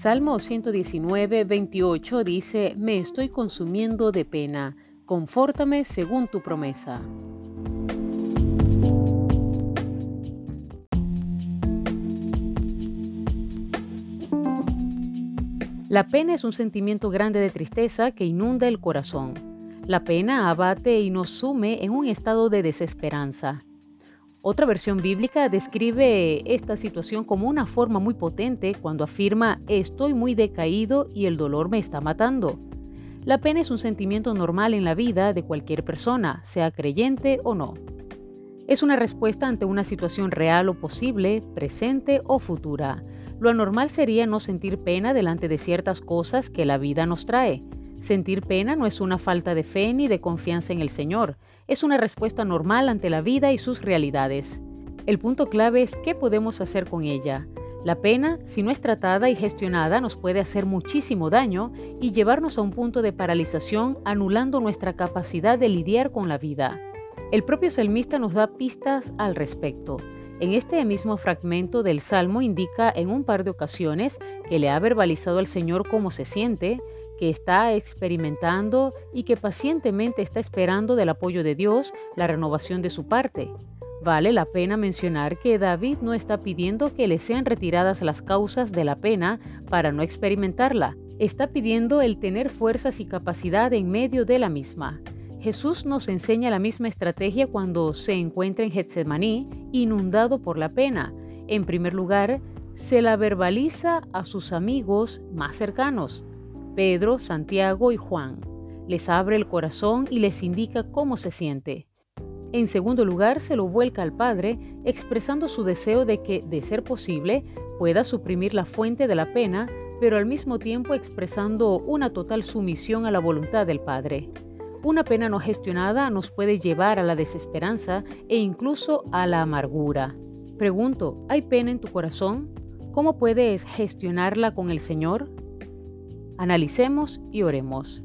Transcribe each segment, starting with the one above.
Salmo 119, 28 dice, Me estoy consumiendo de pena, confórtame según tu promesa. La pena es un sentimiento grande de tristeza que inunda el corazón. La pena abate y nos sume en un estado de desesperanza. Otra versión bíblica describe esta situación como una forma muy potente cuando afirma estoy muy decaído y el dolor me está matando. La pena es un sentimiento normal en la vida de cualquier persona, sea creyente o no. Es una respuesta ante una situación real o posible, presente o futura. Lo anormal sería no sentir pena delante de ciertas cosas que la vida nos trae. Sentir pena no es una falta de fe ni de confianza en el Señor, es una respuesta normal ante la vida y sus realidades. El punto clave es qué podemos hacer con ella. La pena, si no es tratada y gestionada, nos puede hacer muchísimo daño y llevarnos a un punto de paralización, anulando nuestra capacidad de lidiar con la vida. El propio salmista nos da pistas al respecto. En este mismo fragmento del Salmo indica en un par de ocasiones que le ha verbalizado al Señor cómo se siente, que está experimentando y que pacientemente está esperando del apoyo de Dios la renovación de su parte. Vale la pena mencionar que David no está pidiendo que le sean retiradas las causas de la pena para no experimentarla, está pidiendo el tener fuerzas y capacidad en medio de la misma. Jesús nos enseña la misma estrategia cuando se encuentra en Getsemaní, inundado por la pena. En primer lugar, se la verbaliza a sus amigos más cercanos, Pedro, Santiago y Juan. Les abre el corazón y les indica cómo se siente. En segundo lugar, se lo vuelca al Padre, expresando su deseo de que, de ser posible, pueda suprimir la fuente de la pena, pero al mismo tiempo expresando una total sumisión a la voluntad del Padre. Una pena no gestionada nos puede llevar a la desesperanza e incluso a la amargura. Pregunto, ¿hay pena en tu corazón? ¿Cómo puedes gestionarla con el Señor? Analicemos y oremos.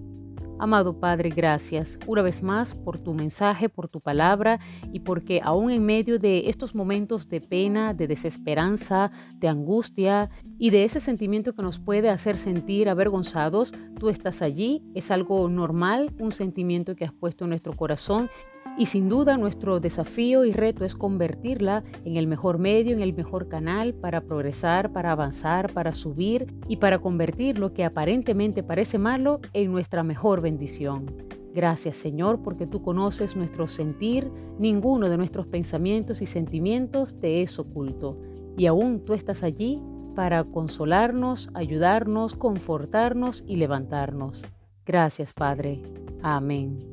Amado Padre, gracias una vez más por tu mensaje, por tu palabra y porque aún en medio de estos momentos de pena, de desesperanza, de angustia y de ese sentimiento que nos puede hacer sentir avergonzados, tú estás allí, es algo normal, un sentimiento que has puesto en nuestro corazón y sin duda nuestro desafío y reto es convertirla en el mejor medio, en el mejor canal para progresar, para avanzar, para subir y para convertir lo que aparentemente parece malo en nuestra mejor bendición. Gracias Señor porque tú conoces nuestro sentir, ninguno de nuestros pensamientos y sentimientos te es oculto. Y aún tú estás allí para consolarnos, ayudarnos, confortarnos y levantarnos. Gracias Padre. Amén.